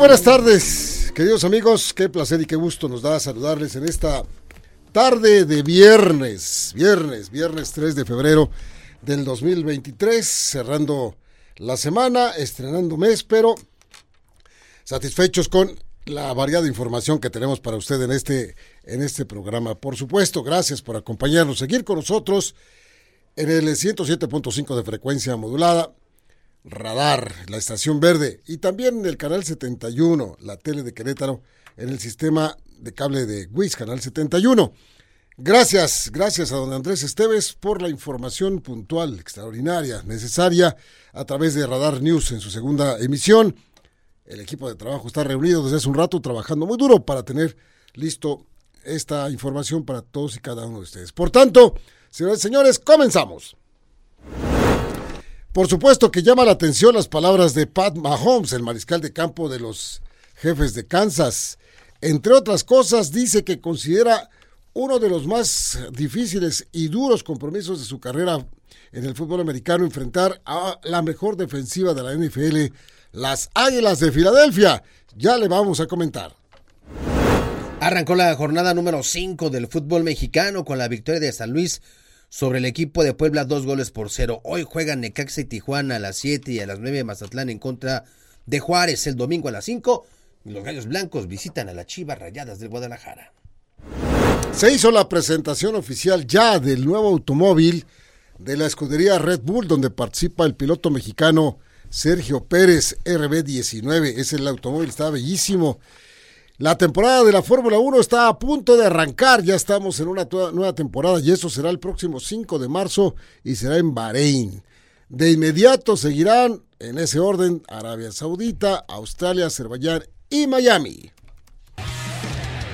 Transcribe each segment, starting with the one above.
Buenas tardes, queridos amigos. Qué placer y qué gusto nos da saludarles en esta tarde de viernes, viernes, viernes 3 de febrero del 2023, cerrando la semana, estrenando mes, pero satisfechos con la variada información que tenemos para usted en este, en este programa. Por supuesto, gracias por acompañarnos, seguir con nosotros en el 107.5 de frecuencia modulada, Radar, la estación verde, y también el canal 71, la tele de Querétaro, en el sistema de cable de WIS, canal 71. Gracias, gracias a don Andrés Esteves por la información puntual, extraordinaria, necesaria a través de Radar News en su segunda emisión. El equipo de trabajo está reunido desde hace un rato trabajando muy duro para tener listo esta información para todos y cada uno de ustedes. Por tanto, señores y señores, comenzamos. Por supuesto que llama la atención las palabras de Pat Mahomes, el mariscal de campo de los jefes de Kansas. Entre otras cosas, dice que considera uno de los más difíciles y duros compromisos de su carrera en el fútbol americano enfrentar a la mejor defensiva de la NFL, las Águilas de Filadelfia. Ya le vamos a comentar. Arrancó la jornada número 5 del fútbol mexicano con la victoria de San Luis sobre el equipo de Puebla, dos goles por cero. Hoy juegan Necaxa y Tijuana a las 7 y a las 9 Mazatlán en contra de Juárez el domingo a las 5. Y los Gallos Blancos visitan a las Chivas Rayadas del Guadalajara. Se hizo la presentación oficial ya del nuevo automóvil de la escudería Red Bull, donde participa el piloto mexicano Sergio Pérez RB19. Es el automóvil, está bellísimo. La temporada de la Fórmula 1 está a punto de arrancar, ya estamos en una nueva temporada y eso será el próximo 5 de marzo y será en Bahrein. De inmediato seguirán en ese orden Arabia Saudita, Australia, Azerbaiyán y Miami.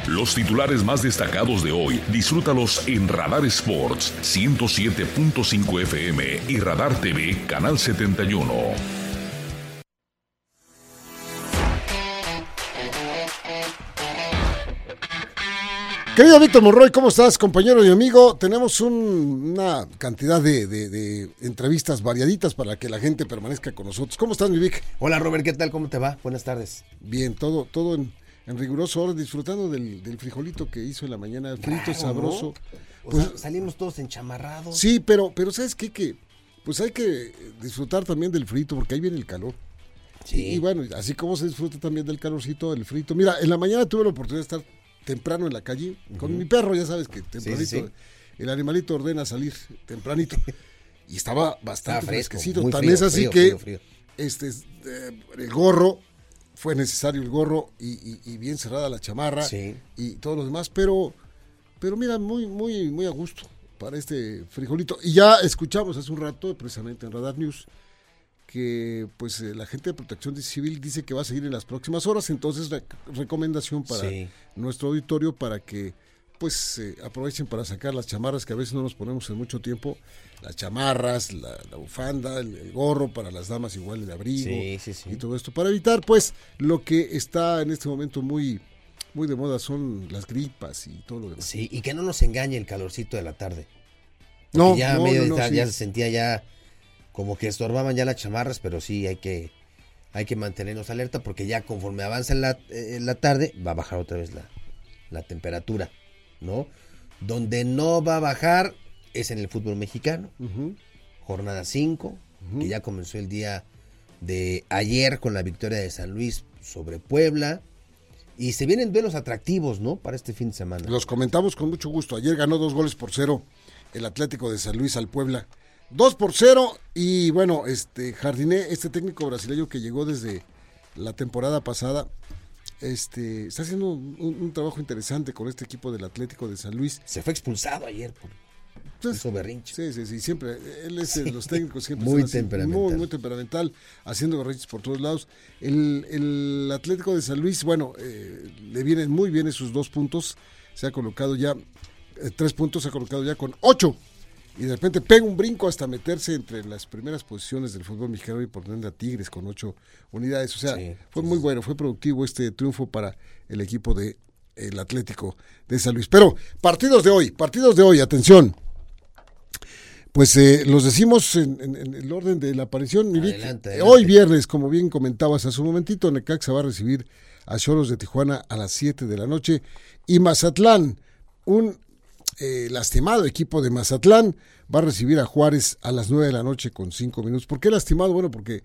Los titulares más destacados de hoy, disfrútalos en Radar Sports 107.5 FM y Radar TV Canal 71. Querido Víctor Monroy, ¿cómo estás, compañero y amigo? Tenemos una cantidad de, entrevistas variaditas para que la gente permanezca con nosotros. ¿Cómo estás, mi Vic? Hola, Robert, ¿qué tal? ¿Cómo te va? Buenas tardes. Bien, todo, todo en, riguroso orden, disfrutando del, frijolito que hizo en la mañana, frito, sabroso. Pues, salimos todos enchamarrados. Sí, pero, pero ¿sabes qué? Que pues hay que disfrutar también del frito, porque ahí viene el calor. Sí. Y, y bueno, así como se disfruta también del calorcito del frito. Mira, en la mañana tuve la oportunidad de estar temprano en la calle, con mi perro, ya sabes que tempranito, el animalito ordena salir tempranito. y estaba bastante fresquecito. Tan es así que este eh, el gorro, fue necesario el gorro y, bien cerrada la chamarra y todo lo demás, pero, pero mira, muy, muy, muy a gusto para este frijolito. Y ya escuchamos hace un rato, precisamente en Radar News, que pues eh, la gente de protección civil dice que va a seguir en las próximas horas, entonces recomendación para nuestro auditorio para que pues eh, aprovechen para sacar las chamarras que a veces no nos ponemos en mucho tiempo, las chamarras, la, bufanda, el, gorro para las damas igual el abrigo y todo esto para evitar pues lo que está en este momento muy muy de moda son las gripas y todo lo demás. Sí, y que no nos engañe el calorcito de la tarde. no, ya medio ya se sentía ya como que estorbaban ya las chamarras, pero sí hay que, hay que mantenernos alerta porque ya conforme avanza la, eh, la tarde va a bajar otra vez la, temperatura, ¿no? Donde no va a bajar es en el fútbol mexicano. Jornada 5, que ya comenzó el día de ayer con la victoria de San Luis sobre Puebla. Y se vienen duelos atractivos, ¿no? Para este fin de semana. Los comentamos con mucho gusto. Ayer ganó dos goles por cero el Atlético de San Luis al Puebla. 2 por 0 y bueno, este Jardiné, este técnico brasileño que llegó desde la temporada pasada, este está haciendo un, trabajo interesante con este equipo del Atlético de San Luis. Se fue expulsado ayer por pues, berrinche. Sí, sí, sí, siempre. Él es de los técnicos siempre muy temperamental. Muy, muy temperamental, haciendo berrinches por todos lados. El, Atlético de San Luis, bueno, eh, le vienen muy bien esos dos puntos. Se ha colocado ya, eh, tres puntos, se ha colocado ya con ocho y de repente pega un brinco hasta meterse entre las primeras posiciones del fútbol mexicano y por a Tigres con ocho unidades. O sea, fue muy bueno, fue productivo este triunfo para el equipo de el Atlético de San Luis. Pero partidos de hoy, partidos de hoy, atención. Pues eh, los decimos en, el orden de la aparición. Hoy viernes, como bien comentabas hace un momentito, Necaxa va a recibir a Choros de Tijuana a las 7 de la noche y Mazatlán, un eh, lastimado equipo de Mazatlán, va a recibir a Juárez a las 9 de la noche con 5 minutos. ¿Por qué lastimado? Bueno, porque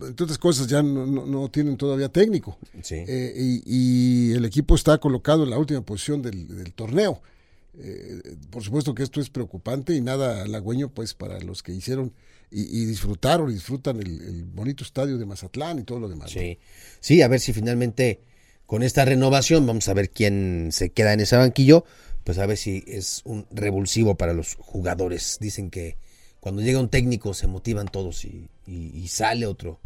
entre otras cosas ya no, tienen todavía técnico. Eh, y, el equipo está colocado en la última posición del torneo. Eh, por supuesto que esto es preocupante y nada halagüeño pues para los que hicieron y, disfrutaron y disfrutan el, bonito estadio de Mazatlán y todo lo demás. Sí. sí, a ver si finalmente con esta renovación vamos a ver quién se queda en ese banquillo, pues a ver si es un revulsivo para los jugadores. Dicen que cuando llega un técnico se motivan todos y, sale otro.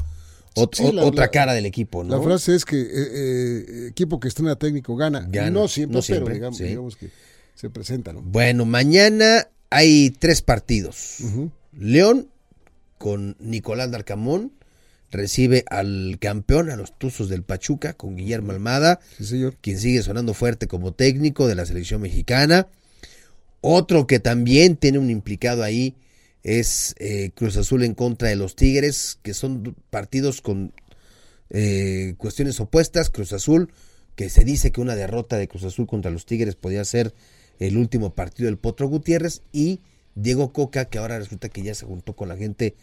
otra cara del equipo, La frase es que eh, eh, equipo que estrena técnico gana. No siempre, pero digamos que se presenta, ¿no? Bueno, mañana hay tres partidos. León con Nicolás Darcamón recibe al campeón, a los Tuzos del Pachuca, con Guillermo Almada, quien sigue sonando fuerte como técnico de la selección mexicana. Otro que también tiene un implicado ahí es eh, Cruz Azul en contra de los Tigres, que son partidos con eh, cuestiones opuestas. Cruz Azul, que se dice que una derrota de Cruz Azul contra los Tigres podría ser el último partido del Potro Gutiérrez y Diego Coca, que ahora resulta que ya se juntó con la gente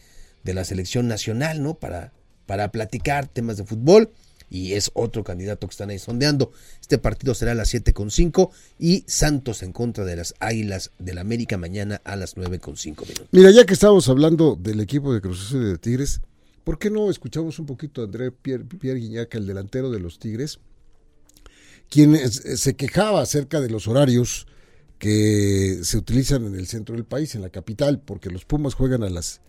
de la selección nacional, ¿no? Para, para platicar temas de fútbol y es otro candidato que están ahí sondeando. Este partido será a las 7.5 y Santos en contra de las Águilas del América mañana a las 9.5 minutos. Mira, ya que estamos hablando del equipo de Cruz Azul de Tigres, ¿por qué no escuchamos un poquito a André Pierre, Pierre el delantero de los Tigres, quien se quejaba acerca de los horarios que se utilizan en el centro del país, en la capital, porque los Pumas juegan a las,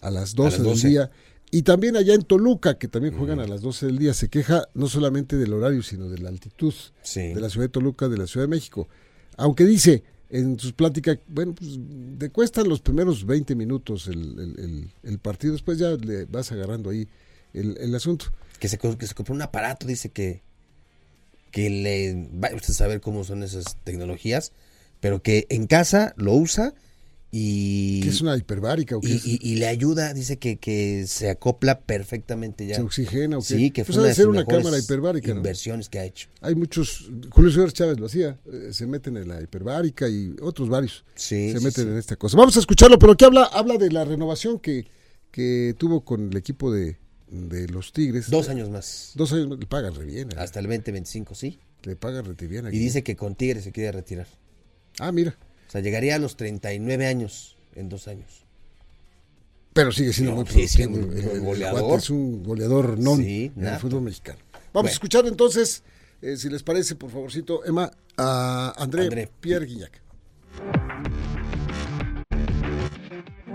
a las 12, del día. Y también allá en Toluca, que también juegan a las 12 del día, se queja no solamente del horario, sino de la altitud de la ciudad de Toluca, de la Ciudad de México. Aunque dice en sus pláticas, bueno, pues te cuestan los primeros 20 minutos el, el, partido, después ya le vas agarrando ahí el, asunto. Que se, que se compró un aparato, dice que, que le... Va usted a saber cómo son esas tecnologías, pero que en casa lo usa y... ¿Que es una hiperbárica o qué y, le ayuda, dice que, que se acopla perfectamente ya. ¿Se oxigena o qué? Sí, que fue pues una, de una cámara hiperbárica, inversiones que ha hecho. Hay muchos, Julio César Chávez lo hacía, eh, se meten en la hiperbárica y otros varios sí, se meten en esta cosa. Vamos a escucharlo, pero ¿qué habla? Habla de la renovación que, que tuvo con el equipo de, de los Tigres. Dos años más. Dos años más, le pagan re bien. ¿eh? Hasta el 2025, sí. Le pagan re bien. Aquí. Y dice que con Tigres se quiere retirar. Ah, mira. O sea, llegaría a los 39 años en dos años. Pero sigue siendo muy productivo. un goleador. Es un goleador non en el fútbol mexicano. Vamos a escuchar entonces, eh, si les parece, por favorcito, Emma, a André, Pierre Guillac.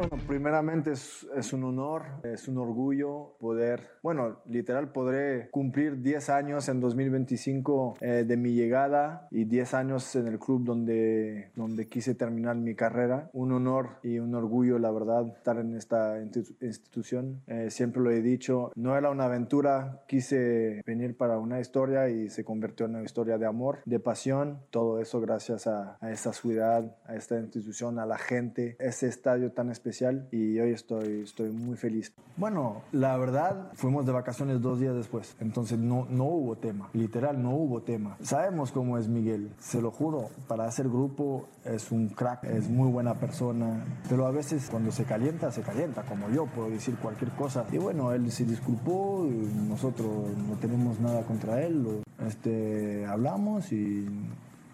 Bueno, primeramente es, un honor, es un orgullo poder, bueno, literal podré cumplir 10 años en 2025 eh, de mi llegada y 10 años en el club donde, donde quise terminar mi carrera. Un honor y un orgullo, la verdad, estar en esta institución. Eh, siempre lo he dicho, no era una aventura, quise venir para una historia y se convirtió en una historia de amor, de pasión, todo eso gracias a, a esta ciudad, a esta institución, a la gente, ese estadio tan especial y hoy estoy, estoy muy feliz. Bueno, la verdad, fuimos de vacaciones dos días después, entonces no, no hubo tema, literal, no hubo tema. Sabemos cómo es Miguel, se lo juro, para hacer grupo es un crack, es muy buena persona, pero a veces cuando se calienta, se calienta, como yo, puedo decir cualquier cosa. Y bueno, él se disculpó, nosotros no tenemos nada contra él, este, hablamos y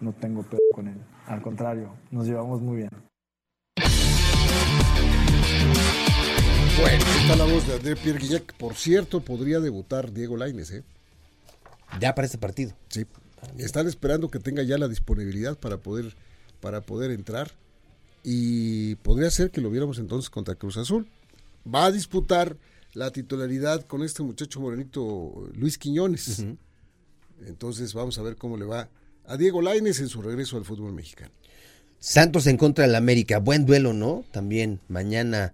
no tengo pedo con él. Al contrario, nos llevamos muy bien. Bueno, está la voz de André Pierre Guillac. Por cierto, podría debutar Diego Laines, ¿eh? Ya para este partido. Sí. Están esperando que tenga ya la disponibilidad para poder, para poder entrar. Y podría ser que lo viéramos entonces contra Cruz Azul. Va a disputar la titularidad con este muchacho morenito Luis Quiñones. Entonces vamos a ver cómo le va a Diego Laines en su regreso al fútbol mexicano. Santos en contra del América. Buen duelo, ¿no? También mañana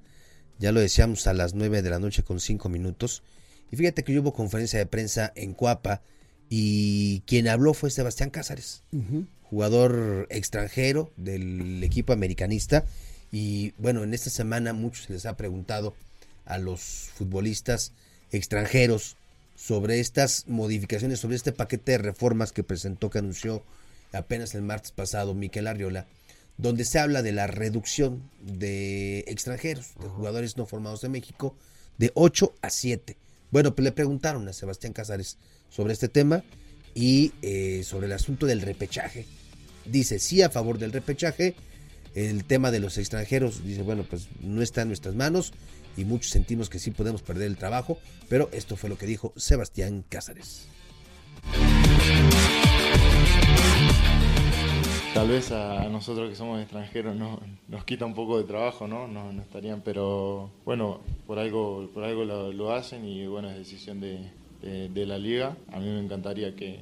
ya lo decíamos a las 9 de la noche con 5 minutos. Y fíjate que hubo conferencia de prensa en Cuapa y quien habló fue Sebastián Cázares, jugador extranjero del equipo americanista Y bueno, en esta semana muchos se les ha preguntado a los futbolistas extranjeros sobre estas modificaciones, sobre este paquete de reformas que presentó, que anunció apenas el martes pasado Miquel Arriola, donde se habla de la reducción de extranjeros, de jugadores no formados en México, de 8 a 7. Bueno, pues le preguntaron a Sebastián Casares sobre este tema y eh, sobre el asunto del repechaje. Dice sí a favor del repechaje. El tema de los extranjeros, dice, bueno, pues no está en nuestras manos y muchos sentimos que sí podemos perder el trabajo, pero esto fue lo que dijo Sebastián Cázares. Tal vez a, nosotros que somos extranjeros no, nos quita un poco de trabajo, ¿no? No, estarían, pero bueno, por algo, por algo lo, hacen y bueno, es decisión de, la liga. A mí me encantaría que,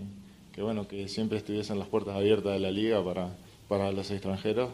bueno, que siempre estuviesen las puertas abiertas de la liga para, para los extranjeros.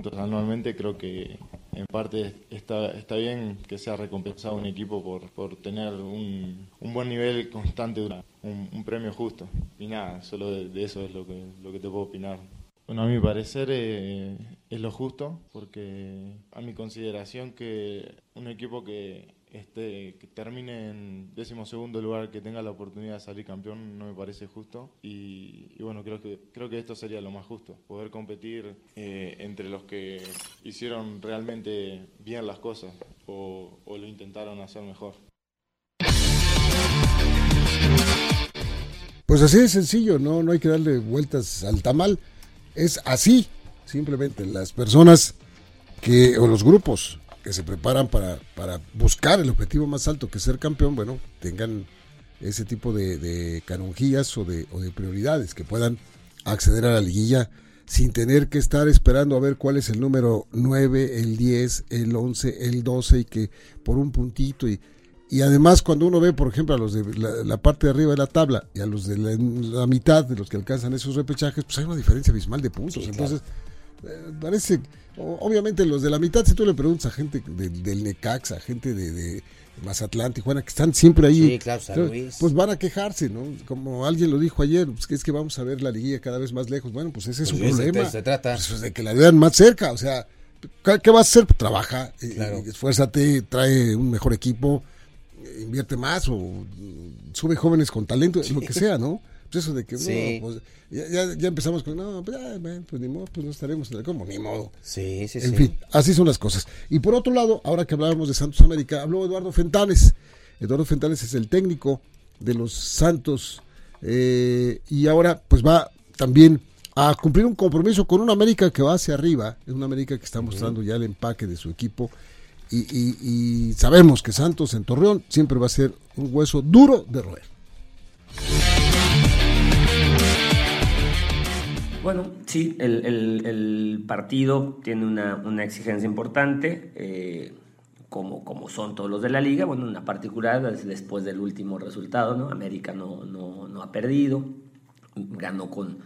Puntos anualmente creo que en parte está, está bien que sea recompensado un equipo por, por tener un, un buen nivel constante, un, un premio justo. Y nada, solo de, eso es lo que, lo que te puedo opinar. Bueno, a mi parecer eh, es lo justo, porque a mi consideración que un equipo que este, que termine en décimo segundo lugar, que tenga la oportunidad de salir campeón, no me parece justo. Y, bueno, creo que, creo que esto sería lo más justo, poder competir eh, entre los que hicieron realmente bien las cosas o, o lo intentaron hacer mejor. Pues así de sencillo, no, no hay que darle vueltas al tamal. Es así, simplemente las personas que, o los grupos que se preparan para, para buscar el objetivo más alto que ser campeón, bueno, tengan ese tipo de, de canonjías o de, o de prioridades, que puedan acceder a la liguilla sin tener que estar esperando a ver cuál es el número 9, el 10, el 11, el 12 y que por un puntito y, y además cuando uno ve por ejemplo a los de la, parte de arriba de la tabla y a los de la, mitad de los que alcanzan esos repechajes, pues hay una diferencia abismal de puntos. Entonces, eh, parece Obviamente los de la mitad, si tú le preguntas a gente del Necaxa, a gente de, de Mazatlán, Tijuana, que están siempre ahí, pues van a quejarse, ¿no? Como alguien lo dijo ayer, pues que es que vamos a ver la liguilla cada vez más lejos. Bueno, pues ese es un pues problema. Se trata. Pues de que la vean más cerca, o sea, ¿qué vas a hacer? Trabaja, eh, esfuérzate, trae un mejor equipo, invierte más o sube jóvenes con talento, lo que sea, ¿no? Pues eso de que no, pues, ya, ya, empezamos con, no, pues, ya, pues ni modo, pues no estaremos en el como, ni modo. Sí, sí, en fin, así son las cosas. Y por otro lado, ahora que hablábamos de Santos América, habló Eduardo Fentanes. Eduardo Fentanes es el técnico de los Santos eh, y ahora pues va también a cumplir un compromiso con una América que va hacia arriba, es una América que está mostrando ya el empaque de su equipo y, y sabemos que Santos en Torreón siempre va a ser un hueso duro de roer. Bueno, sí, el, partido tiene una, exigencia importante, eh, como, como son todos los de la liga, bueno, una particular después del último resultado, ¿no? América no, no, ha perdido, ganó con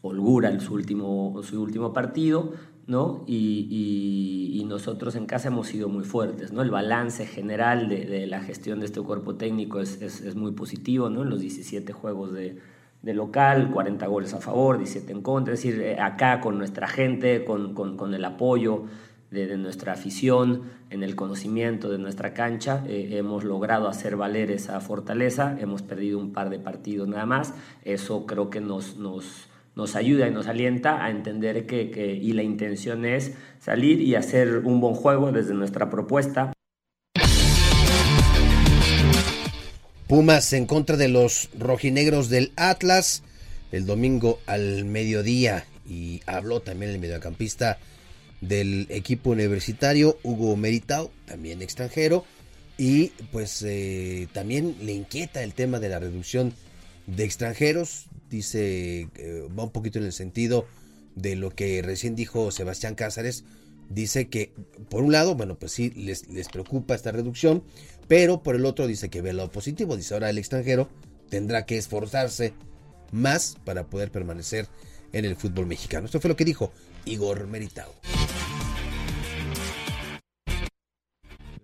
holgura su último, su último partido, ¿no? Y, nosotros en casa hemos sido muy fuertes, ¿no? El balance general de, la gestión de este cuerpo técnico es, es, es muy positivo, ¿no? En los 17 juegos de de local, 40 goles a favor, 17 en contra, es decir, eh, acá con nuestra gente, con, con, el apoyo de, nuestra afición, en el conocimiento de nuestra cancha, eh, hemos logrado hacer valer esa fortaleza, hemos perdido un par de partidos nada más, eso creo que nos, nos, nos ayuda y nos alienta a entender que, que, y la intención es salir y hacer un buen juego desde nuestra propuesta. Pumas en contra de los rojinegros del Atlas el domingo al mediodía. Y habló también el mediocampista del equipo universitario Hugo Meritao, también extranjero, y pues eh, también le inquieta el tema de la reducción de extranjeros, dice, eh, va un poquito en el sentido de lo que recién dijo Sebastián Cázares, dice que por un lado, bueno, pues sí, les, les preocupa esta reducción, pero por el otro dice que ve lo positivo, dice ahora el extranjero tendrá que esforzarse más para poder permanecer en el fútbol mexicano. Esto fue lo que dijo Igor Meritao.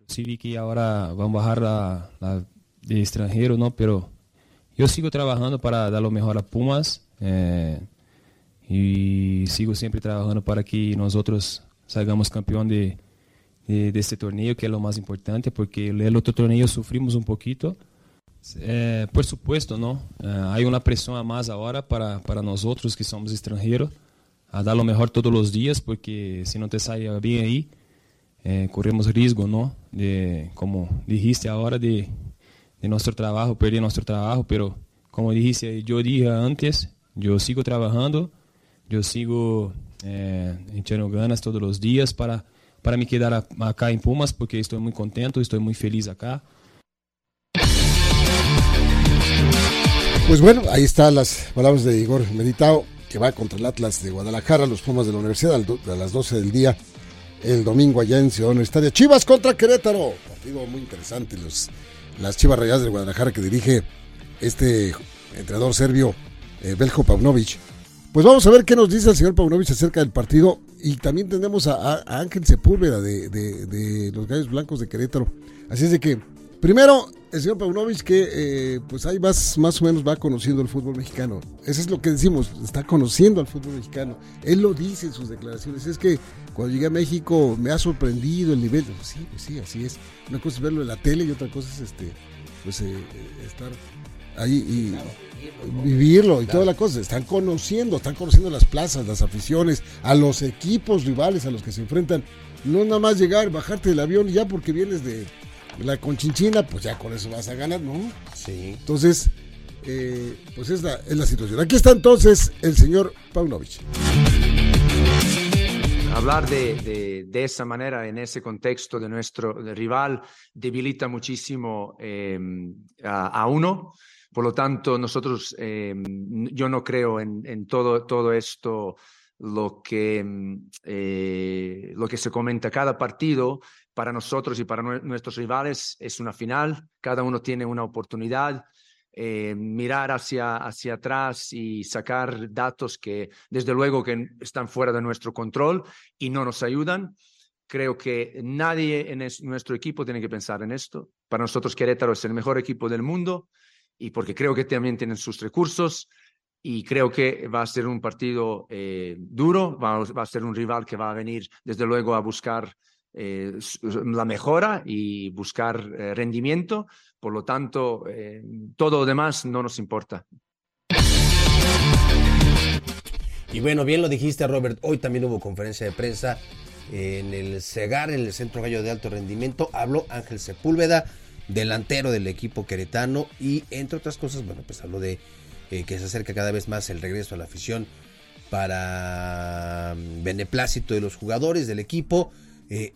Sí vi que ahora van a bajar de extranjero, ¿no? Pero yo sigo trabajando para dar lo mejor a Pumas eh, y sigo siempre trabajando para que nosotros salgamos campeón de, de, este torneo, que es lo más importante, porque el otro torneo sufrimos un poquito. Eh, por supuesto, ¿no? Eh, hay una presión a más ahora para, para nosotros que somos extranjeros, a dar lo mejor todos los días, porque si no te sale bien ahí, corremos riesgo, ¿no? De, como dijiste ahora, de de nuestro trabajo, perder nuestro trabajo, pero como dije, yo dije antes, yo sigo trabajando, yo sigo eh, echando ganas todos los días para, para me quedar acá en Pumas porque estoy muy contento, estoy muy feliz acá. Pues bueno, ahí están las palabras de Igor Meditao, que va contra el Atlas de Guadalajara, los Pumas de la Universidad a las 12 del día, el domingo allá en Ciudad Universitaria. Chivas contra Querétaro, partido muy interesante, los las Chivas Rayadas de Guadalajara que dirige este entrenador serbio eh, Belko Paunovic. Pues vamos a ver qué nos dice el señor Paunovic acerca del partido. Y también tenemos a, Ángel Sepúlveda de, los Gallos Blancos de Querétaro. Así es de que, primero, el señor Paunovic que eh, pues ahí más, más o menos va conociendo el fútbol mexicano. Eso es lo que decimos, está conociendo al fútbol mexicano. Él lo dice en sus declaraciones. Es que cuando llegué a México me ha sorprendido el nivel. sí, pues sí, así es. Una cosa es verlo en la tele y otra cosa es este, pues eh, estar ahí y vivirlo y toda la cosa. Están conociendo, están conociendo las plazas, las aficiones, a los equipos rivales a los que se enfrentan. No nada más llegar, bajarte del avión y ya porque vienes de la conchinchina, pues ya con eso vas a ganar, ¿no? Sí. Entonces, eh, pues es la, es la situación. Aquí está entonces el señor Paunovic hablar de, de, esa manera, en ese contexto de nuestro rival, debilita muchísimo em, a, uno. Por lo tanto, nosotros, em, yo no creo en, en, todo, todo esto, lo que, em, eh, lo que se comenta cada partido. Para nosotros y para nuestros rivales es una final, cada uno tiene una oportunidad eh, mirar hacia, hacia atrás y sacar datos que desde luego que están fuera de nuestro control y no nos ayudan. Creo que nadie en nuestro equipo tiene que pensar en esto. Para nosotros Querétaro es el mejor equipo del mundo y porque creo que también tienen sus recursos y creo que va a ser un partido eh, duro, va, va, a ser un rival que va a venir desde luego a buscar eh, la mejora y buscar eh, rendimiento. Por lo tanto, eh, todo lo demás no nos importa. Y bueno, bien lo dijiste, Robert. Hoy también hubo conferencia de prensa en el CEGAR, en el Centro Gallo de Alto Rendimiento. Habló Ángel Sepúlveda, delantero del equipo queretano. Y entre otras cosas, bueno, pues habló de que se acerca cada vez más el regreso a la afición para mm, beneplácito de los jugadores del equipo. Eh,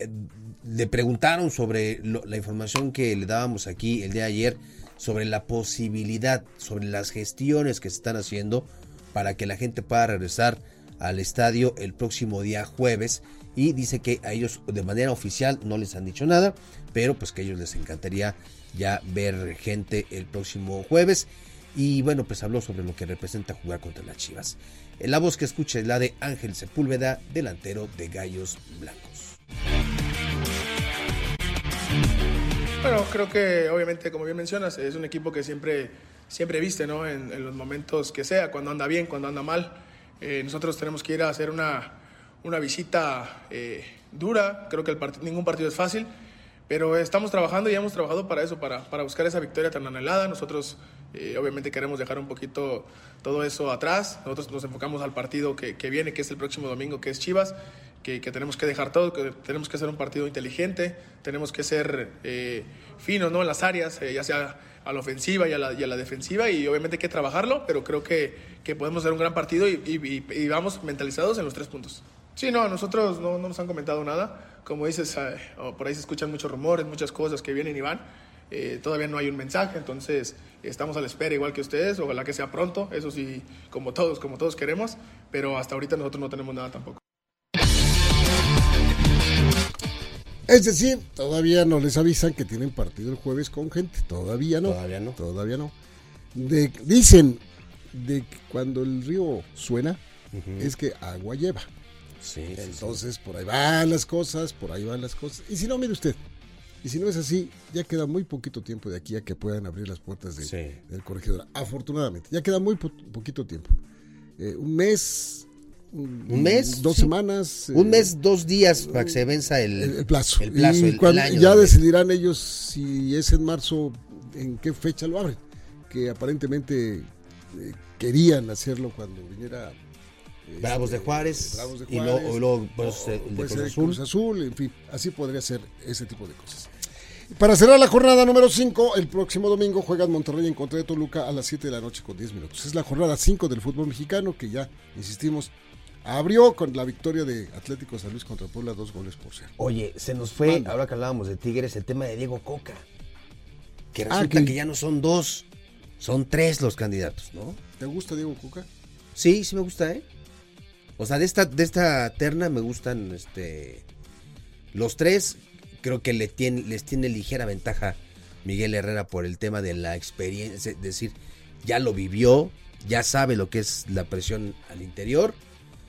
le preguntaron sobre la información que le dábamos aquí el día de ayer sobre la posibilidad, sobre las gestiones que se están haciendo para que la gente pueda regresar al estadio el próximo día jueves y dice que a ellos de manera oficial no les han dicho nada, pero pues que a ellos les encantaría ya ver gente el próximo jueves y bueno pues habló sobre lo que representa jugar contra las Chivas. La voz que escucha es la de Ángel Sepúlveda, delantero de Gallos Blancos. Bueno, creo que obviamente, como bien mencionas, es un equipo que siempre, siempre viste, ¿no? En, los momentos que sea, cuando anda bien, cuando anda mal. Eh, nosotros tenemos que ir a hacer una, una visita eh, dura. Creo que el ningún partido es fácil, pero estamos trabajando y hemos trabajado para eso, para, para buscar esa victoria tan anhelada. Nosotros eh, obviamente queremos dejar un poquito todo eso atrás. Nosotros nos enfocamos al partido que, que viene, que es el próximo domingo, que es Chivas que, tenemos que dejar todo, que tenemos que hacer un partido inteligente, tenemos que ser eh, finos ¿no? en las áreas, eh, ya sea a la ofensiva y a la, y a la, defensiva, y obviamente hay que trabajarlo, pero creo que, que podemos hacer un gran partido y, y, vamos mentalizados en los tres puntos. Sí, no, nosotros no, no nos han comentado nada. Como dices, eh, por ahí se escuchan muchos rumores, muchas cosas que vienen y van. Eh, todavía no hay un mensaje, entonces estamos a la espera igual que ustedes, ojalá que sea pronto, eso sí, como todos, como todos queremos, pero hasta ahorita nosotros no tenemos nada tampoco. Es decir, todavía no les avisan que tienen partido el jueves con gente. Todavía no. Todavía no. Todavía no. dicen de que cuando el río suena, es que agua lleva. Sí, Entonces, por ahí van las cosas, por ahí van las cosas. Y si no, mire usted, Y si no es así, ya queda muy poquito tiempo de aquí a que puedan abrir las puertas del corregidor. Afortunadamente, ya queda muy poquito tiempo. Eh, un mes, un, mes, dos semanas. Un mes, dos días para que se venza el, plazo. y ya decidirán ellos si es en marzo, en qué fecha lo abren. Que aparentemente eh, querían hacerlo cuando viniera este, Bravos de Juárez, y luego, pues, el de Cruz Azul. en fin, así podría ser ese tipo de cosas. Para cerrar la jornada número 5, el próximo domingo juegan Monterrey en contra de Toluca a las 7 de la noche con 10 minutos. Es la jornada 5 del fútbol mexicano que ya, insistimos, abrió con la victoria de Atlético San Luis contra Puebla, dos goles por cero. Oye, se nos fue, ahora que hablábamos de Tigres, el tema de Diego Coca. Que ah, resulta que... ya no son dos, son tres los candidatos, ¿no? ¿Te gusta Diego Coca? Sí, sí me gusta, ¿eh? O sea, de esta, de esta terna me gustan este los tres. Creo que le tiene, les tiene ligera ventaja Miguel Herrera por el tema de la experiencia. Es decir, ya lo vivió, ya sabe lo que es la presión al interior.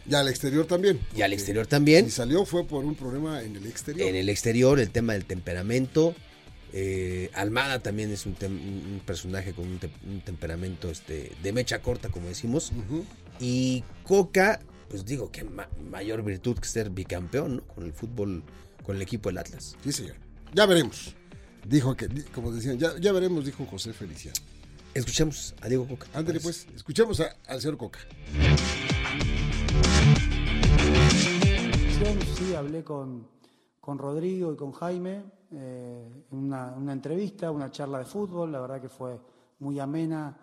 Y al exterior también. Y al exterior también. Si salió fue por un problema en el exterior. En el exterior, el tema del temperamento. Eh, Almada también es un, personaje con un, temperamento este, de mecha corta, como decimos. Y Coca pues digo, que mayor virtud que ser bicampeón, ¿no? Con el fútbol, con el equipo del Atlas. Sí, señor. Ya veremos. Dijo que, como decían, ya, ya veremos, dijo José Feliciano. Escuchemos a Diego Coca. Ándale, pues, escuchemos al señor Coca. Sí, hablé con, con Rodrigo y con Jaime eh, en una, una, entrevista, una charla de fútbol, la verdad que fue muy amena.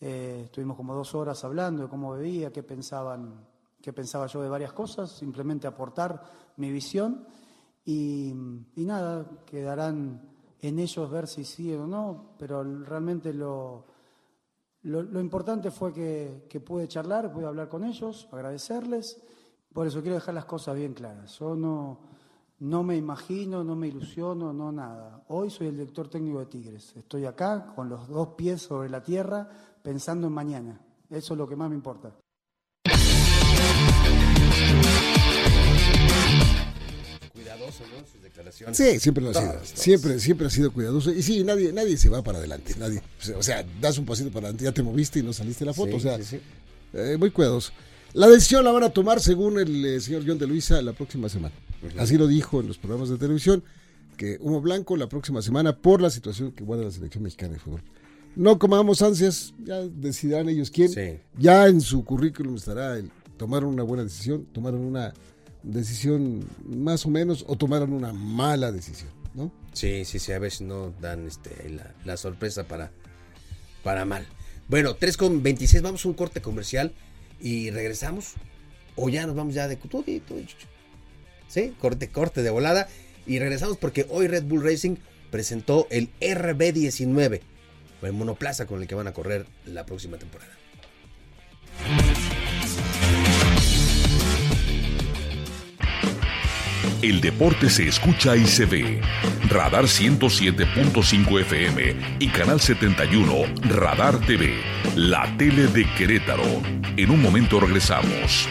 Eh, estuvimos como dos horas hablando de cómo bebía, qué pensaban que pensaba yo de varias cosas, simplemente aportar mi visión y, nada, quedarán en ellos ver si sí o no, pero realmente lo, lo, importante fue que, que, pude charlar, pude hablar con ellos, agradecerles, por eso quiero dejar las cosas bien claras. Yo no, no me imagino, no me ilusiono, no nada. Hoy soy el director técnico de Tigres. Estoy acá con los dos pies sobre la tierra pensando en mañana. Eso es lo que más me importa. Cuidadoso, ¿no? Sus declaraciones. Sí, siempre lo ha sido. Siempre, siempre ha sido cuidadoso. Y sí, nadie, nadie se va para adelante. Nadie. O sea, das un pasito para adelante, ya te moviste y no saliste la foto. o sea, eh, muy cuidadoso. La decisión la van a tomar, según el eh, señor John de Luisa, la próxima semana. Así lo dijo en los programas de televisión, que humo blanco la próxima semana por la situación que guarda la selección mexicana de fútbol. No comamos ansias, ya decidirán ellos quién. Ya en su currículum estará el tomaron una buena decisión, tomaron una decisión más o menos o tomaron una mala decisión, ¿no? Sí, sí, sí, a veces no dan este, la, sorpresa para, para mal. Bueno, 3 con 26, vamos a un corte comercial y regresamos. O ya nos vamos ya de... Sí, corte, corte de volada. Y regresamos porque hoy Red Bull Racing presentó el RB19, el monoplaza con el que van a correr la próxima temporada. El deporte se escucha y se ve. Radar 107.5 FM y Canal 71 Radar TV, la tele de Querétaro. En un momento regresamos.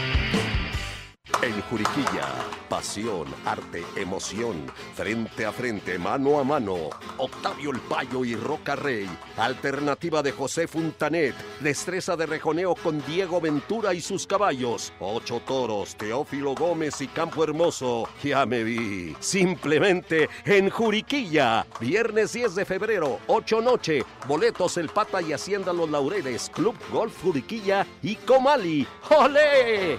En Juriquilla, pasión, arte, emoción, frente a frente, mano a mano. Octavio El Payo y Roca Rey. Alternativa de José Funtanet. Destreza de rejoneo con Diego Ventura y sus caballos. Ocho toros, Teófilo Gómez y Campo Hermoso. Ya me vi. Simplemente en Juriquilla. Viernes 10 de febrero, 8 noche. Boletos El Pata y Hacienda Los Laureles. Club Golf Juriquilla y Comali. ¡Olé!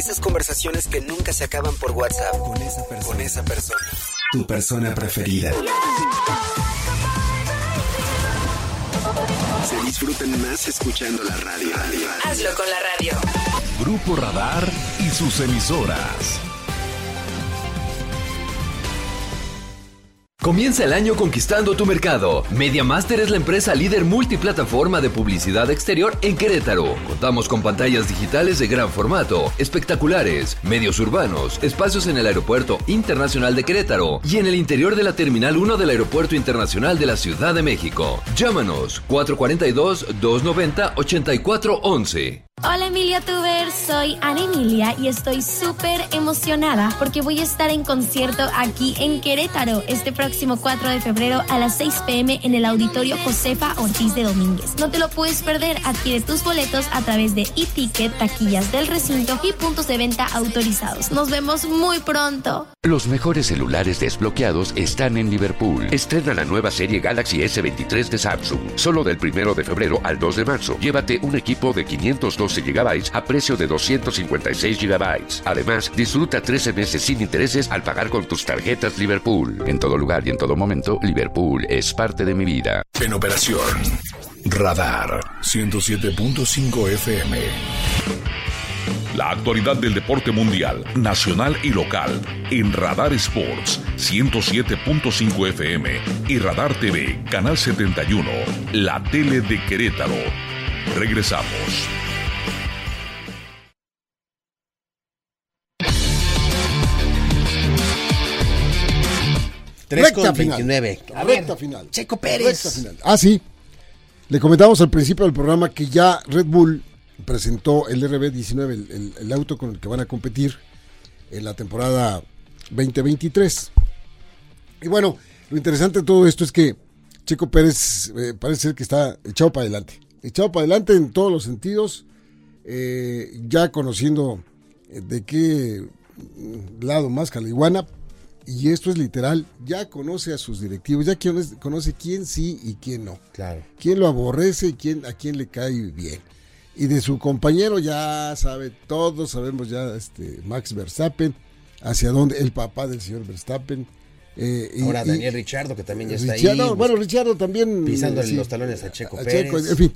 Esas conversaciones que nunca se acaban por WhatsApp. Con esa persona. Con esa persona. Tu persona preferida. Se disfrutan más escuchando la radio. Hazlo con la radio. Grupo Radar y sus emisoras. Comienza el año conquistando tu mercado. MediaMaster es la empresa líder multiplataforma de publicidad exterior en Querétaro. Contamos con pantallas digitales de gran formato, espectaculares, medios urbanos, espacios en el Aeropuerto Internacional de Querétaro y en el interior de la Terminal 1 del Aeropuerto Internacional de la Ciudad de México. Llámanos 442-290-8411. Hola Emilia Tuber, soy Ana Emilia y estoy súper emocionada porque voy a estar en concierto aquí en Querétaro este próximo 4 de febrero a las 6 pm en el auditorio Josefa Ortiz de Domínguez. No te lo puedes perder, adquiere tus boletos a través de e-ticket, taquillas del recinto y puntos de venta autorizados. Nos vemos muy pronto. Los mejores celulares desbloqueados están en Liverpool. Estrena la nueva serie Galaxy S23 de Samsung. Solo del 1 de febrero al 2 de marzo. Llévate un equipo de 512 GB a precio de 256 GB. Además, disfruta 13 meses sin intereses al pagar con tus tarjetas Liverpool. En todo lugar y en todo momento, Liverpool es parte de mi vida. En operación, Radar 107.5 FM. La actualidad del deporte mundial, nacional y local en Radar Sports 107.5 FM y Radar TV, Canal 71, la tele de Querétaro. Regresamos. Recta final. recta final. Checo Pérez. Ah, sí. Le comentamos al principio del programa que ya Red Bull presentó el RB19, el, auto con el que van a competir en la temporada 2023. Y bueno, lo interesante de todo esto es que Checo Pérez eh, parece ser que está echado para adelante. Echado para adelante en todos los sentidos, eh, ya conociendo eh, de qué lado más caliguana, y esto es literal, ya conoce a sus directivos, ya conoce quién sí y quién no. Claro. Quién lo aborrece y quién, a quién le cae bien. Y de su compañero ya sabe, todos sabemos ya, este, Max Verstappen, hacia dónde, el papá del señor Verstappen. Eh, Ahora Daniel Richardo, que también ya está ahí. Pues, bueno, Richardo también. Pisando los talones a Checo Pérez. en fin,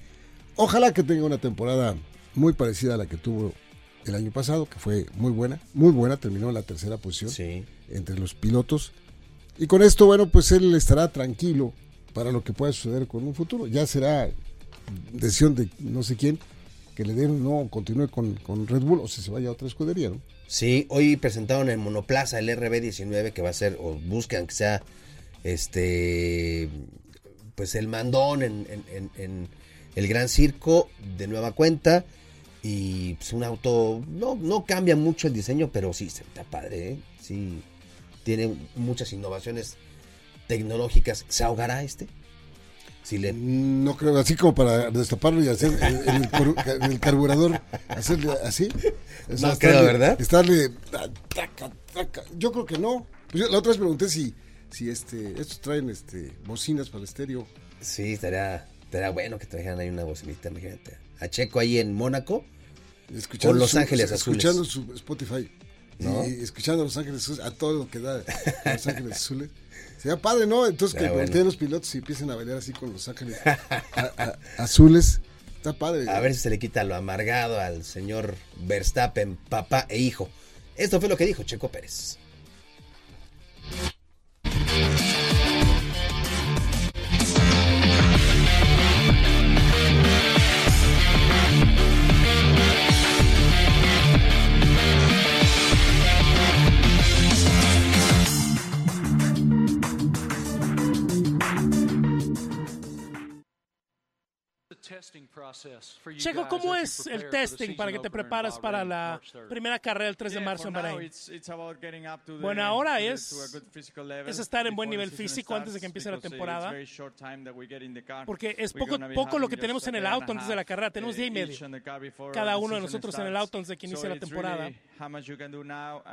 ojalá que tenga una temporada muy parecida a la que tuvo el año pasado, que fue muy buena, muy buena, terminó en la tercera posición entre los pilotos. Y con esto, bueno, pues él estará tranquilo para lo que pueda suceder con un futuro. Ya será decisión de no sé quién que le den no continúe con, con Red Bull o si se vaya a otra escudería, ¿no? Sí, hoy presentaron en Monoplaza el RB19 que va a ser, o buscan que sea, este, pues el mandón en, el Gran Circo de nueva cuenta. Y pues un auto, no, no cambia mucho el diseño, pero sí, está padre, ¿eh? Sí, tiene muchas innovaciones tecnológicas. ¿Se ahogará este? Si le... No creo, así como para destaparlo y hacer en el, carburador, hacerle así. no creo, ¿verdad? Estarle... Yo creo que no. Pues la otra vez pregunté si, si este, estos traen este, bocinas para el estéreo. Sí, estaría, estaría bueno que trajeran ahí una bocinita, imagínate. A Checo ahí en Mónaco Escuchando Los Ángeles Azules. Escuchando su Spotify. Y escuchando a Los Ángeles Azules, a todo lo que da Los Ángeles Azules. Sería padre, ¿no? Entonces que bueno. los pilotos y empiecen a bailar así con Los Ángeles Azules. Está padre. A ver si se le quita lo amargado al señor Verstappen, papá e hijo. Esto fue lo que dijo Checo Pérez. Checo, ¿cómo es el testing para que te preparas para la primera carrera el 3 de marzo en Bahrein? Bueno, ahora es, es estar en buen nivel físico antes de que empiece la temporada. Porque es poco, poco lo que tenemos en el auto antes de la carrera. Tenemos día y medio. Cada uno de nosotros en el auto antes de que inicie la temporada.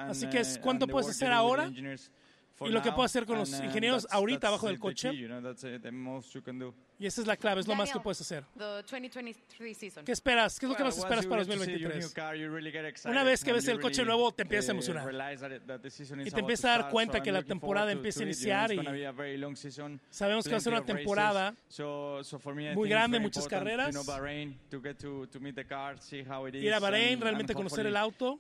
Así que es cuánto puedes hacer ahora y lo que puedo hacer con los ingenieros ahorita abajo del coche. Y esa es la clave, es lo más que puedes hacer. ¿Qué esperas? ¿Qué es lo que más esperas para 2023? Una vez que ves el coche nuevo, te empiezas a emocionar. Y te empiezas a dar cuenta que la temporada empieza a iniciar y sabemos que va a ser una temporada muy grande, muchas carreras. Ir a Bahrein, realmente conocer el auto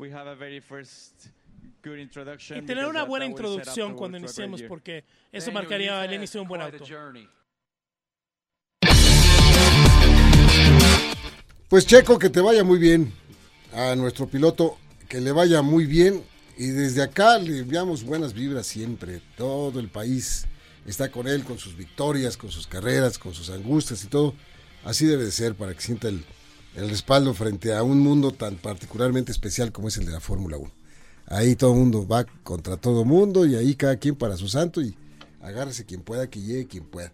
y tener una buena introducción cuando iniciemos, porque eso marcaría el inicio de un buen auto. Pues Checo, que te vaya muy bien a nuestro piloto, que le vaya muy bien y desde acá le enviamos buenas vibras siempre. Todo el país está con él, con sus victorias, con sus carreras, con sus angustias y todo. Así debe de ser para que sienta el, el respaldo frente a un mundo tan particularmente especial como es el de la Fórmula 1. Ahí todo el mundo va contra todo mundo y ahí cada quien para su santo y agárrese quien pueda, que llegue quien pueda.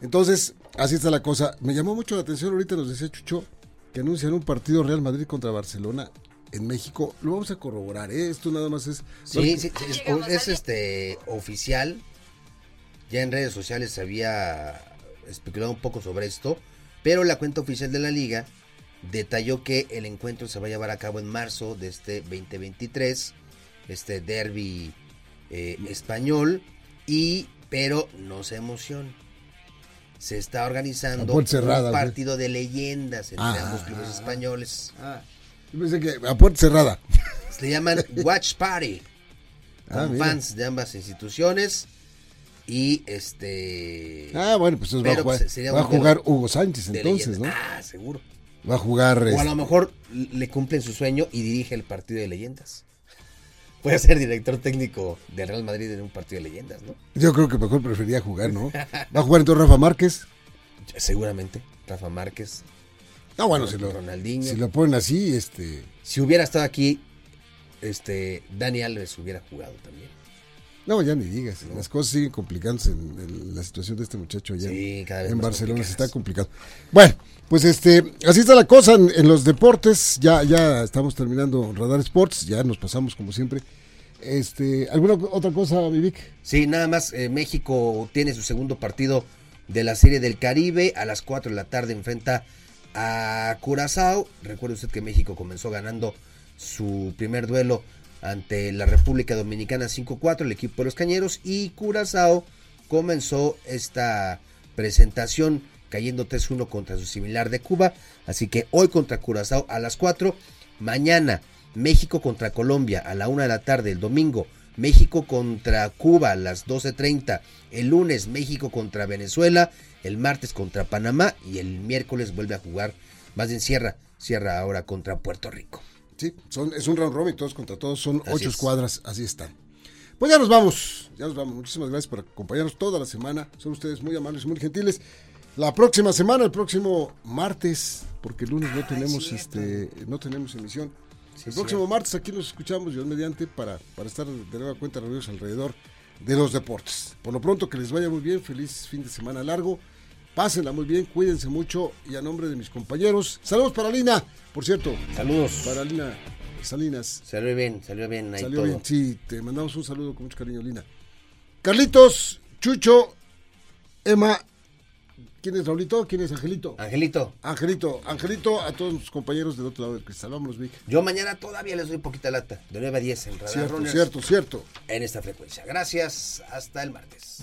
Entonces, así está la cosa. Me llamó mucho la atención, ahorita nos decía Chucho, que anuncian un partido Real Madrid contra Barcelona en México. Lo vamos a corroborar, ¿eh? Esto nada más es... Sí, sí, es, este oficial. Ya en redes sociales se había especulado un poco sobre esto, pero la cuenta oficial de la liga detalló que el encuentro se va a llevar a cabo en marzo de este 2023, este derby eh, español, y pero no se emociona se está organizando un partido de leyendas entre ah. ambos clubes españoles. Ah. Yo pensé que a puerta cerrada. Se llaman Watch Party. Ah, con fans de ambas instituciones. Y este. Ah, bueno, pues va a jugar, pues, va a jugar Hugo Sánchez entonces, ¿no? Ah, seguro. Va a jugar. O a este lo mejor le cumplen su sueño y dirige el partido de leyendas. Puede ser director técnico del Real Madrid en un partido de leyendas, ¿no? Yo creo que mejor preferiría jugar, ¿no? ¿Va a jugar entonces Rafa Márquez? Seguramente, Rafa Márquez. Ah, bueno, si lo, si lo ponen así, este... Si hubiera estado aquí, este, Dani Alves hubiera jugado también. No, ya ni digas. Las cosas siguen complicándose en, la situación de este muchacho allá en Barcelona. Se está complicando. Bueno, pues este, así está la cosa en, los deportes. Ya, ya estamos terminando Radar Sports. Ya nos pasamos como siempre. Este, ¿Alguna otra cosa, Vivic? Sí, nada más. Eh, México tiene su segundo partido de la Serie del Caribe. A las 4 de la tarde enfrenta a Curazao. Recuerde usted que México comenzó ganando su primer duelo ante la República Dominicana 5-4, el equipo de los Cañeros, y Curazao comenzó esta presentación cayendo 3-1 contra su similar de Cuba. Así que hoy contra Curazao a las 4, mañana México contra Colombia a la 1 de la tarde, el domingo México contra Cuba a las 12.30, el lunes México contra Venezuela, el martes contra Panamá y el miércoles vuelve a jugar, más bien cierra, cierra ahora contra Puerto Rico. Sí, son, es un round robin, todos contra todos, son ocho escuadras, así están. Pues ya nos vamos, ya nos vamos. Muchísimas gracias por acompañarnos toda la semana. Son ustedes muy amables, muy gentiles. La próxima semana, el próximo martes, porque el lunes no tenemos este, no tenemos emisión. el próximo martes aquí nos escuchamos, yo mediante, para, para estar de nueva cuenta reunidos alrededor de los deportes. Por lo pronto, que les vaya muy bien, feliz fin de semana largo. Pásenla muy bien, cuídense mucho y a nombre de mis compañeros, saludos para Lina, por cierto. Saludos. Para Lina Salinas. Salió bien, salió bien. Ahí salió bien, sí, te mandamos un saludo con mucho cariño, Lina. Carlitos, Chucho, Emma, ¿quién es Raulito? ¿Quién es Angelito? Angelito. Angelito, Angelito, a todos los compañeros del otro lado del cristal. Vámonos, Vic. Yo mañana todavía les doy poquita lata, de 9 a 10 en Radio Cierto, cierto, cierto. En esta frecuencia. Gracias, hasta el martes.